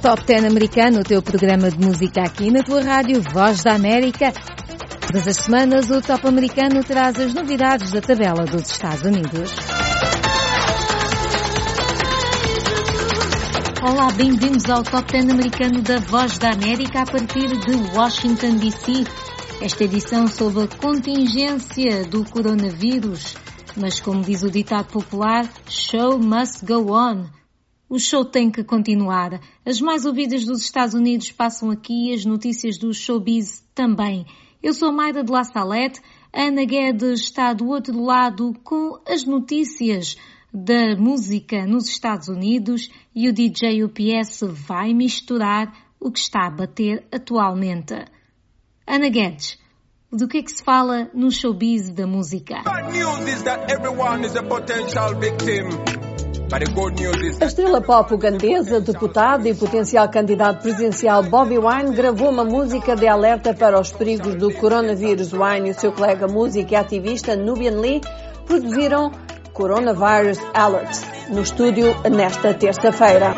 Top 10 americano, o teu programa de música aqui na tua rádio Voz da América. Todas as semanas o Top americano traz as novidades da tabela dos Estados Unidos. Olá, bem-vindos ao Top 10 americano da Voz da América a partir de Washington DC. Esta edição sob a contingência do coronavírus. Mas como diz o ditado popular, show must go on. O show tem que continuar. As mais ouvidas dos Estados Unidos passam aqui as notícias do showbiz também. Eu sou Mayra de La Salette. Ana Guedes está do outro lado com as notícias da música nos Estados Unidos e o DJ UPS vai misturar o que está a bater atualmente. Ana Guedes, do que é que se fala no showbiz da música? A estrela pop ugandesa, deputado e potencial candidato presidencial Bobby Wine gravou uma música de alerta para os perigos do coronavírus. Wine e o seu colega músico e ativista Nubian Lee produziram Coronavirus Alert no estúdio nesta terça-feira.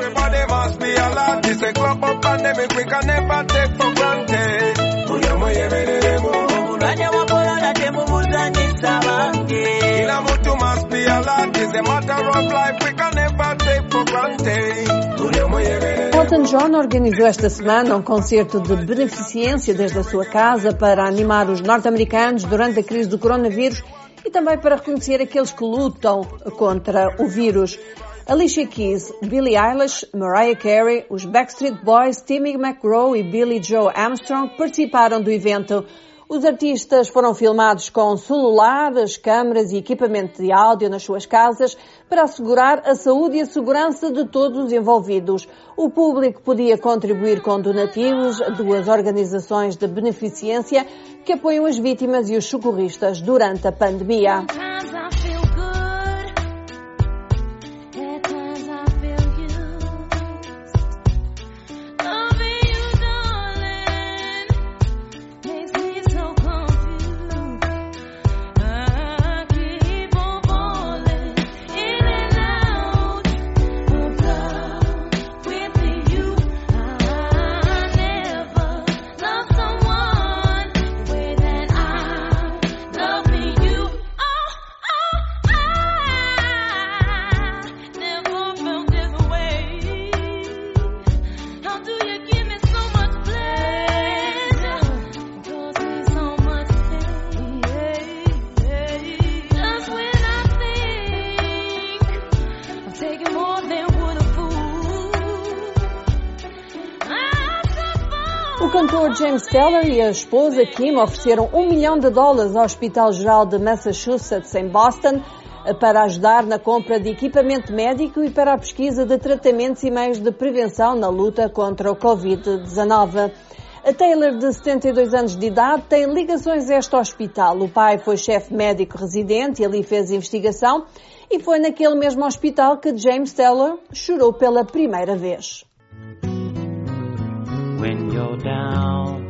Elton John organizou esta semana um concerto de beneficência desde a sua casa para animar os norte-americanos durante a crise do coronavírus e também para reconhecer aqueles que lutam contra o vírus. Alicia Keys, Billie Eilish, Mariah Carey, os Backstreet Boys, Timmy McGraw e Billy Joe Armstrong participaram do evento. Os artistas foram filmados com celulares, câmaras e equipamento de áudio nas suas casas para assegurar a saúde e a segurança de todos os envolvidos. O público podia contribuir com donativos duas organizações de beneficência que apoiam as vítimas e os socorristas durante a pandemia. Taylor e a esposa Kim ofereceram um milhão de dólares ao Hospital Geral de Massachusetts, em Boston, para ajudar na compra de equipamento médico e para a pesquisa de tratamentos e meios de prevenção na luta contra o Covid-19. A Taylor, de 72 anos de idade, tem ligações a este hospital. O pai foi chefe médico residente e ali fez investigação e foi naquele mesmo hospital que James Taylor chorou pela primeira vez. when you're down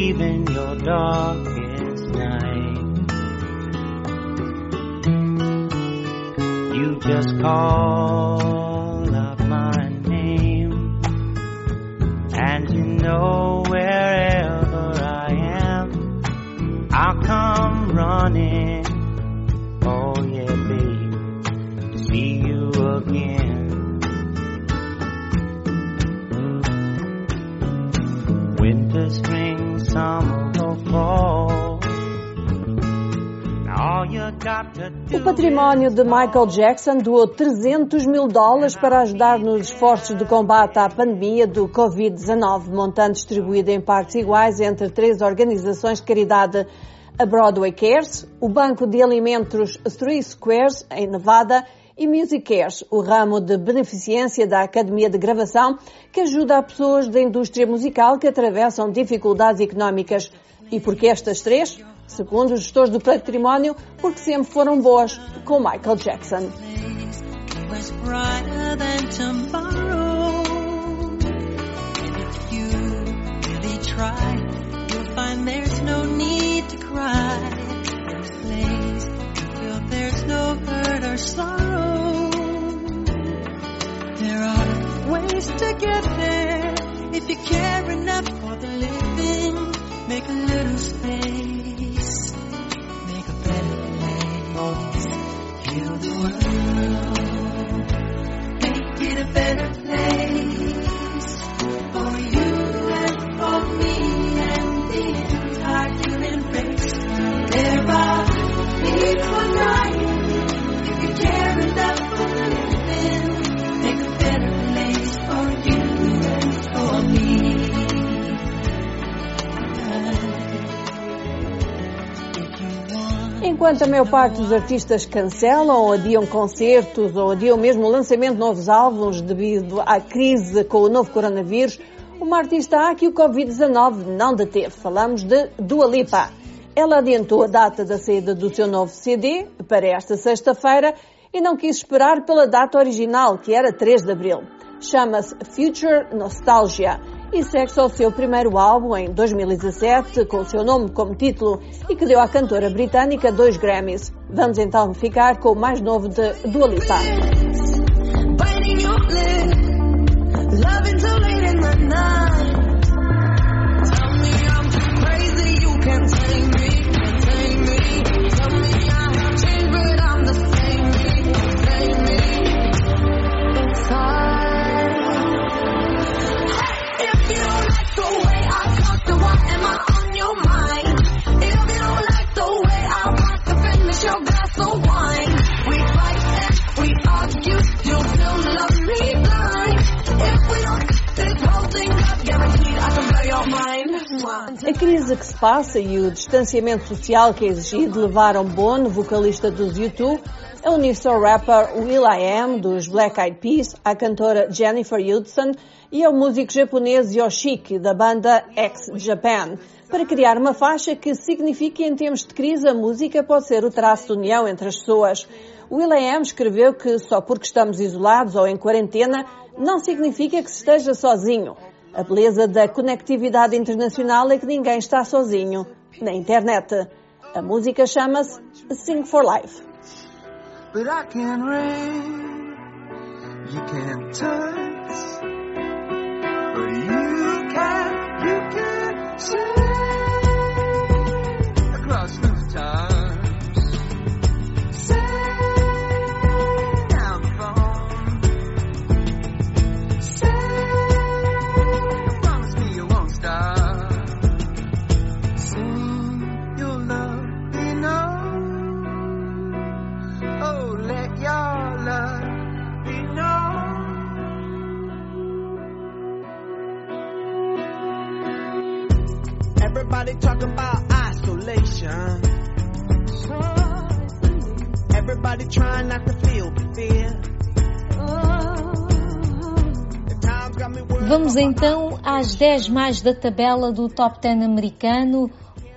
even your darkest night. You just call O património de Michael Jackson doou 300 mil dólares para ajudar nos esforços de combate à pandemia do Covid-19, montante distribuído em partes iguais entre três organizações de caridade. A Broadway Cares, o Banco de Alimentos Three Squares, em Nevada, e Music Cares, o ramo de beneficência da Academia de Gravação, que ajuda a pessoas da indústria musical que atravessam dificuldades económicas. E porque estas três? Segundo os gestores do património, porque sempre foram boas, com Michael Jackson. if you care enough for the living. Make a little space, Enquanto a maior parte dos artistas cancelam ou adiam concertos ou adiam mesmo o lançamento de novos álbuns devido à crise com o novo coronavírus, uma artista há que o Covid-19 não deteve. Falamos de Dua Lipa. Ela adiantou a data da saída do seu novo CD para esta sexta-feira e não quis esperar pela data original, que era 3 de abril. Chama-se Future Nostalgia e ao seu primeiro álbum em 2017, com seu nome como título e que deu à cantora britânica dois Grammys. Vamos então ficar com o mais novo de Dua Lipa. Crise que se passa e o distanciamento social que é exigido levaram Bono, vocalista dos U2, a unir-se ao rapper will.i.am dos Black Eyed Peas, à cantora Jennifer Hudson e ao músico japonês Yoshiki da banda X Japan, para criar uma faixa que signifique em tempos de crise a música pode ser o traço de união entre as pessoas. Will.i.am escreveu que só porque estamos isolados ou em quarentena não significa que se esteja sozinho. A beleza da conectividade internacional é que ninguém está sozinho na internet. A música chama-se Sing for Life. But I can rain, you touch, but you então às 10 mais da tabela do Top 10 americano.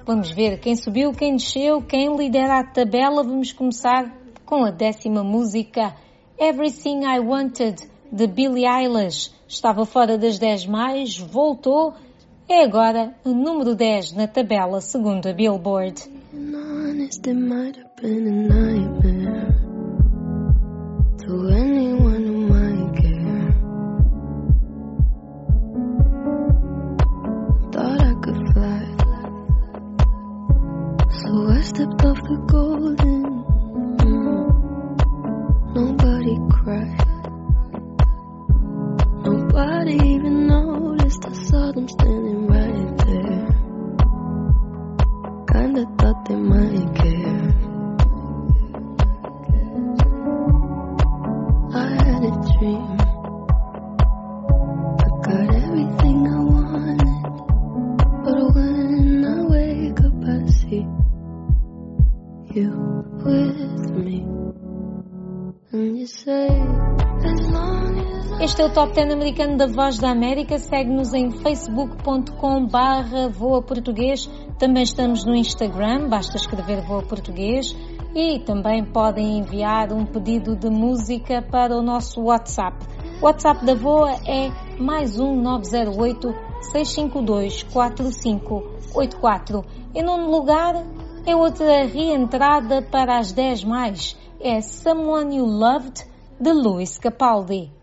Vamos ver quem subiu, quem desceu, quem lidera a tabela. Vamos começar com a décima música, Everything I Wanted, de Billie Eilish. Estava fora das 10 mais, voltou é agora o número 10 na tabela segundo a Billboard. Este é o Top 10 americano da Voz da América. Segue-nos em facebook.com barra Voa Português. Também estamos no Instagram, basta escrever Voa Português. E também podem enviar um pedido de música para o nosso WhatsApp. O WhatsApp da Voa é mais um 908 652 4584. Em nono lugar, é outra reentrada para as 10 mais. É Someone You Loved, de Luis Capaldi.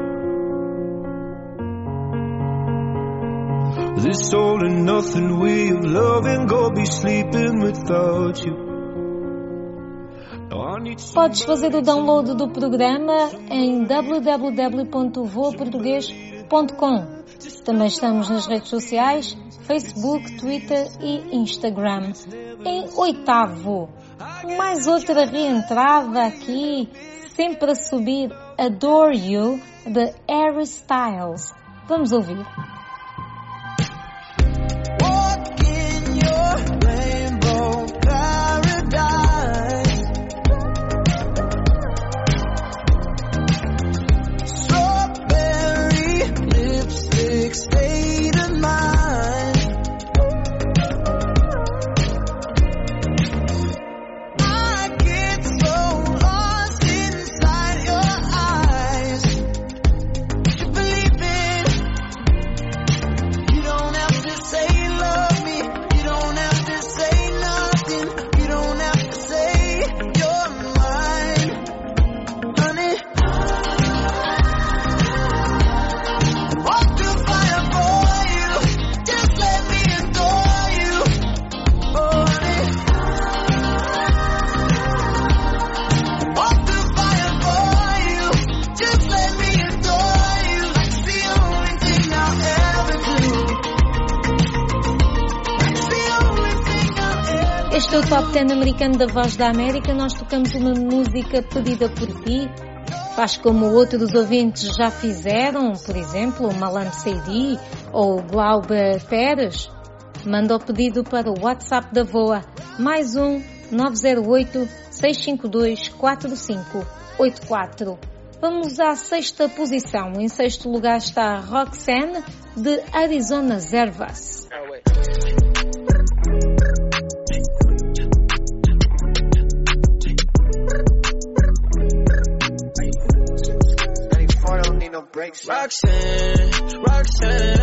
This all and nothing of loving, go be sleeping without you. Podes fazer o download do programa em www.voaportugues.com. Também estamos nas redes sociais, Facebook, Twitter e Instagram. Em oitavo, mais outra reentrada aqui, sempre a subir Adore You, de Harry Styles. Vamos ouvir. Top 10 americano da Voz da América. Nós tocamos uma música pedida por ti. Faz como outros ouvintes já fizeram, por exemplo, o Malan Seidi ou o Glauber Pérez. Manda o pedido para o WhatsApp da VOA, mais um 908 652 4584. Vamos à sexta posição. Em sexto lugar está Roxanne, de Arizona Zervas. Roxanne, Roxanne,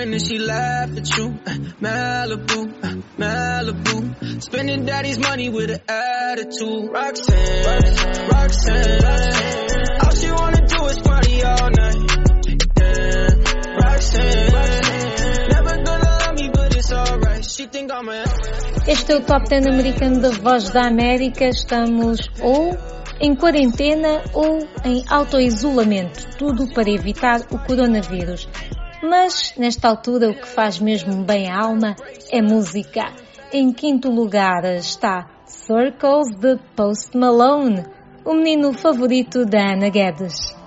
a foreign, then she laugh at you. Malibu, Malibu. Spending daddy's money with an attitude. Roxanne, Roxanne. All she wanna do is party all night. Roxanne, never gonna love me, but it's alright. She Este é o Top 10 americano da Voz da América. Estamos ou em quarentena ou em autoisolamento, tudo para evitar o coronavírus. Mas, nesta altura, o que faz mesmo bem à alma é música. Em quinto lugar está Circles de Post Malone, o menino favorito da Ana Guedes.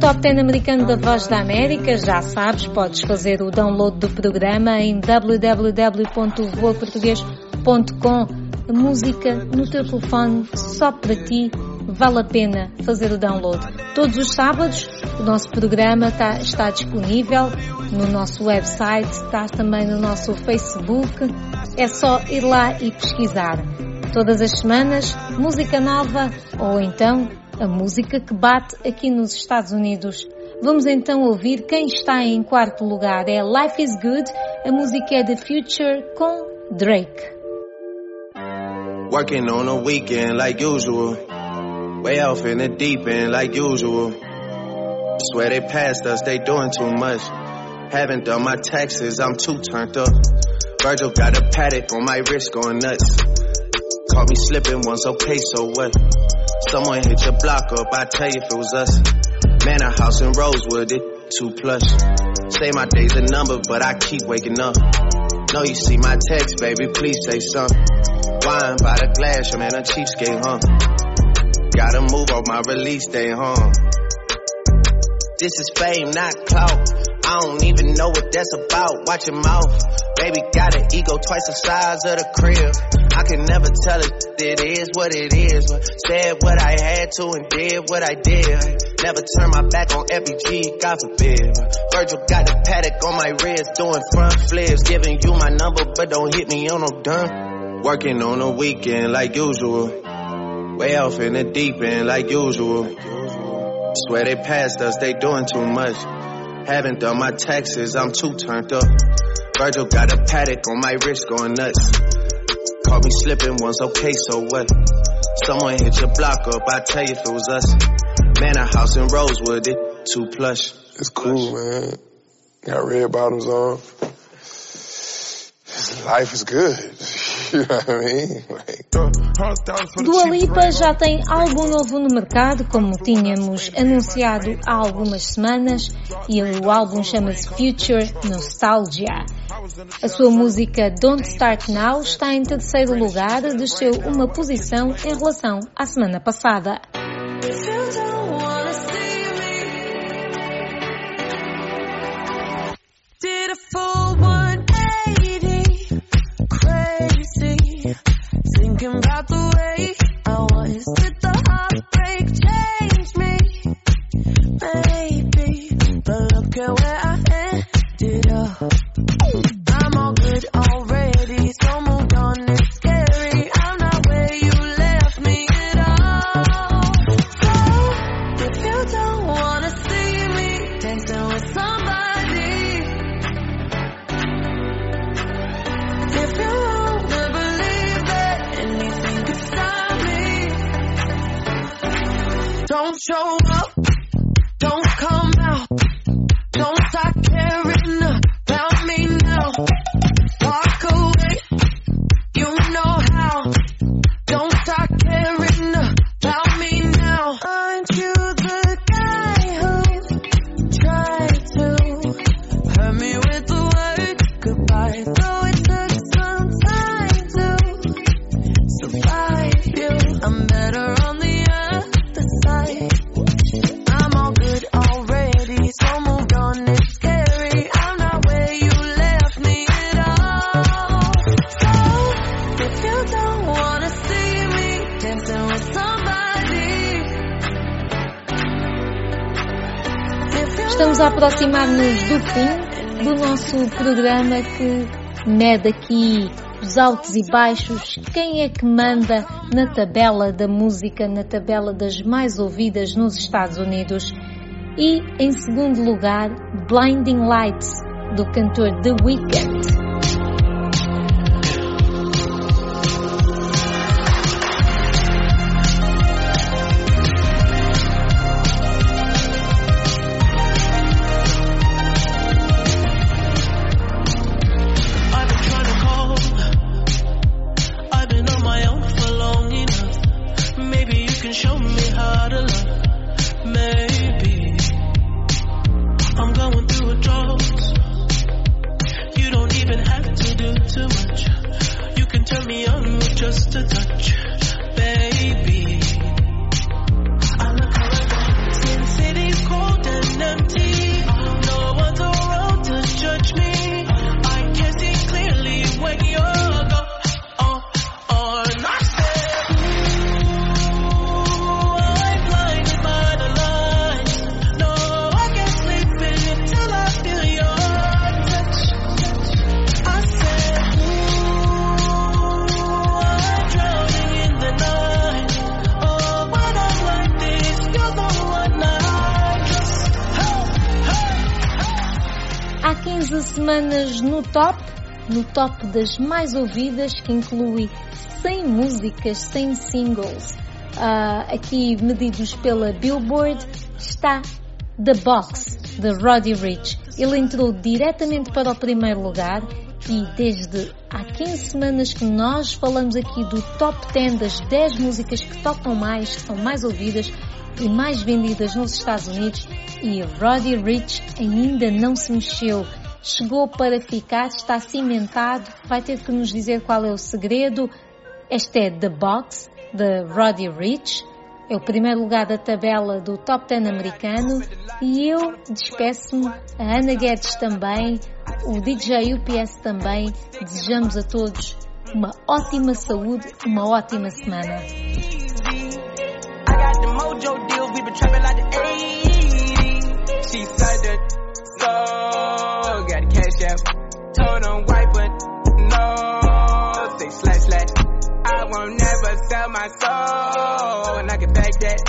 Top 10 americano da Voz da América. Já sabes, podes fazer o download do programa em www.voaportuguês.com. Música no teu telefone, só para ti. Vale a pena fazer o download. Todos os sábados, o nosso programa está, está disponível no nosso website, está também no nosso Facebook. É só ir lá e pesquisar. Todas as semanas, música nova ou então a música que bate aqui nos Estados Unidos. Vamos então ouvir quem está em quarto lugar. É Life is Good, a música é The Future com Drake. Working on a weekend like usual. Way off in the deep end like usual. Swear they passed us, they doing too much. Haven't done my taxes, I'm too turned up. Virgil got a paddock on my wrist going nuts. Caught me slipping once, okay, so what? Someone hit your block up, I tell you if it was us. Man, a house in Rosewood, it too plush. Say my day's a number, but I keep waking up. Know you see my text, baby, please say something. Wine by the glass, your man a cheapskate, huh? Gotta move off my release day, huh? This is fame, not clout. I don't even know what that's about. Watch your mouth. Baby got an ego twice the size of the crib. I can never tell it, it is what it is. Said what I had to and did what I did. Never turn my back on FBG, God forbid. Virgil got the paddock on my wrist, doing front flips. Giving you my number, but don't hit me on no done. Working on a weekend like usual. Way off in the deep end like usual. Swear they passed us, they doing too much. Haven't done my taxes, I'm too turned up. Virgil got a paddock on my wrist going nuts. Caught me slipping once, okay, so what? Someone hit your block up, I tell you if it was us. Man, a house in Rosewood, it too plush. It's cool, man. Got red bottoms on. Life is good. You know what I mean? Like, Dua Lipa já tem álbum novo no mercado, como tínhamos anunciado há algumas semanas, e o álbum chama-se Future Nostalgia. A sua música Don't Start Now está em terceiro lugar, desceu uma posição em relação à semana passada. Did a full 180, crazy. Thinking about the way I was. Did the heartbreak change me? Maybe, but look at where aproximar-nos do fim nosso programa que mede aqui os altos e baixos, quem é que manda na tabela da música, na tabela das mais ouvidas nos Estados Unidos. E, em segundo lugar, Blinding Lights, do cantor The Weeknd. Semanas no top, no top das mais ouvidas, que inclui 100 músicas, 100 singles. Ah, aqui medidos pela Billboard, está The Box, de Roddy Rich. Ele entrou diretamente para o primeiro lugar e desde há 15 semanas que nós falamos aqui do top 10 das 10 músicas que tocam mais, que são mais ouvidas e mais vendidas nos Estados Unidos e Roddy Rich ainda não se mexeu. Chegou para ficar, está cimentado, vai ter que nos dizer qual é o segredo. Este é The Box, de Roddy Rich. É o primeiro lugar da tabela do Top 10 americano. E eu despeço-me, a Ana Guedes também, o DJ UPS também. Desejamos a todos uma ótima saúde, uma ótima semana. Mojo Told them white, but no, say slash slash. I won't never sell my soul, and I can back that.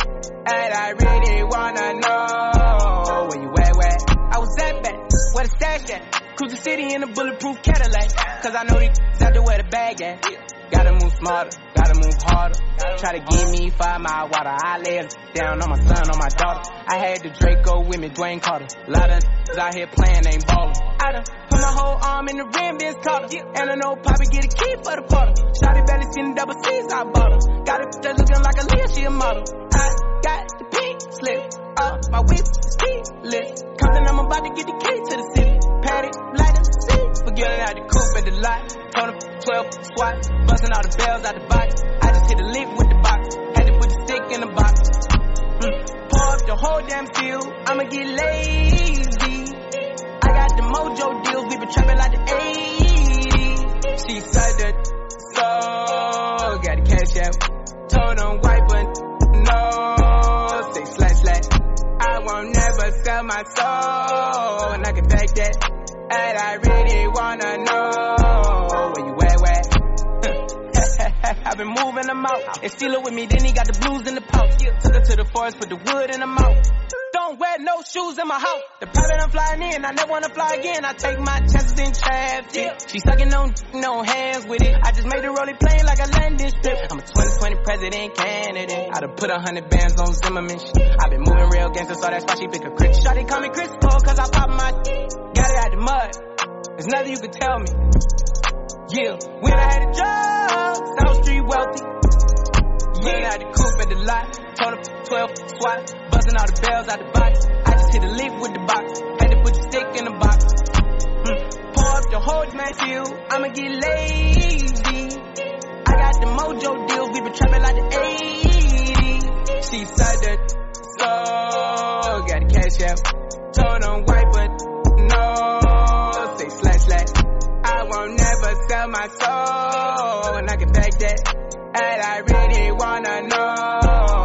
And I really wanna know where you at, where? I was at back, where the stash at? Cruise the city in a bulletproof Cadillac, cause I know these out there where the bag at. Gotta move smarter, gotta move harder. Try to give me five mile water. I lay down on my son, on my daughter. I had the Draco with me, Dwayne Carter. A Lot of out here playing, ain't ballin'. I done put my whole arm in the rim, Ben's caught her. And I know Poppy get a key for the porter. Shotty belly skin double C's, I bought her. Got it that looking like a Leah, she a model. I got the pink slip up, my whip keyless. Compton, I'm about to get the key to the city. Paddock, light up the seat. Forgetting out the coupe at the lot. Told him 12 swat, busting all the bells out the box. I just hit a lick with the box. Had to put the stick in the box. Mm. Pour up the whole damn field. I'ma get lazy. Got the mojo deals. We been trapping like the 80s. She said that so got the cash out. Told them white, but no. Say slash slash. I won't never sell my soul, and I can take that. And I really wanna know where you at, where? I've been moving them out. And steal it with me, then he got the blues in the pouch. Took her to the forest, put the wood in the mouth. Don't wear no shoes in my house. The private I'm flying in, I never wanna fly again. I take my chances in traffic. She sucking on no hands with it. I just made the rolling plane like a landing strip. I'm a 2020 president candidate. I done put a hundred bands on Zimmerman. i been moving real gangster, so that's why she pick a crit. Shotty call me Chris Paul, cause I pop my got it out the mud. There's nothing you can tell me. Yeah, when I had a job, South Street wealthy. Yeah, I had the coupe at the lot. Told him 12 swat. Busting all the bells out the box. I just hit a lick with the box. Had to put the stick in the box. Mm. Pour up the whole man feel. I'ma get lazy. I got the mojo deals. We been trapping like the 80s. She said that. So, got the cash out. Told him white, but no. Say slash slash. I won't never sell my soul. And I can back that. And I really wanna know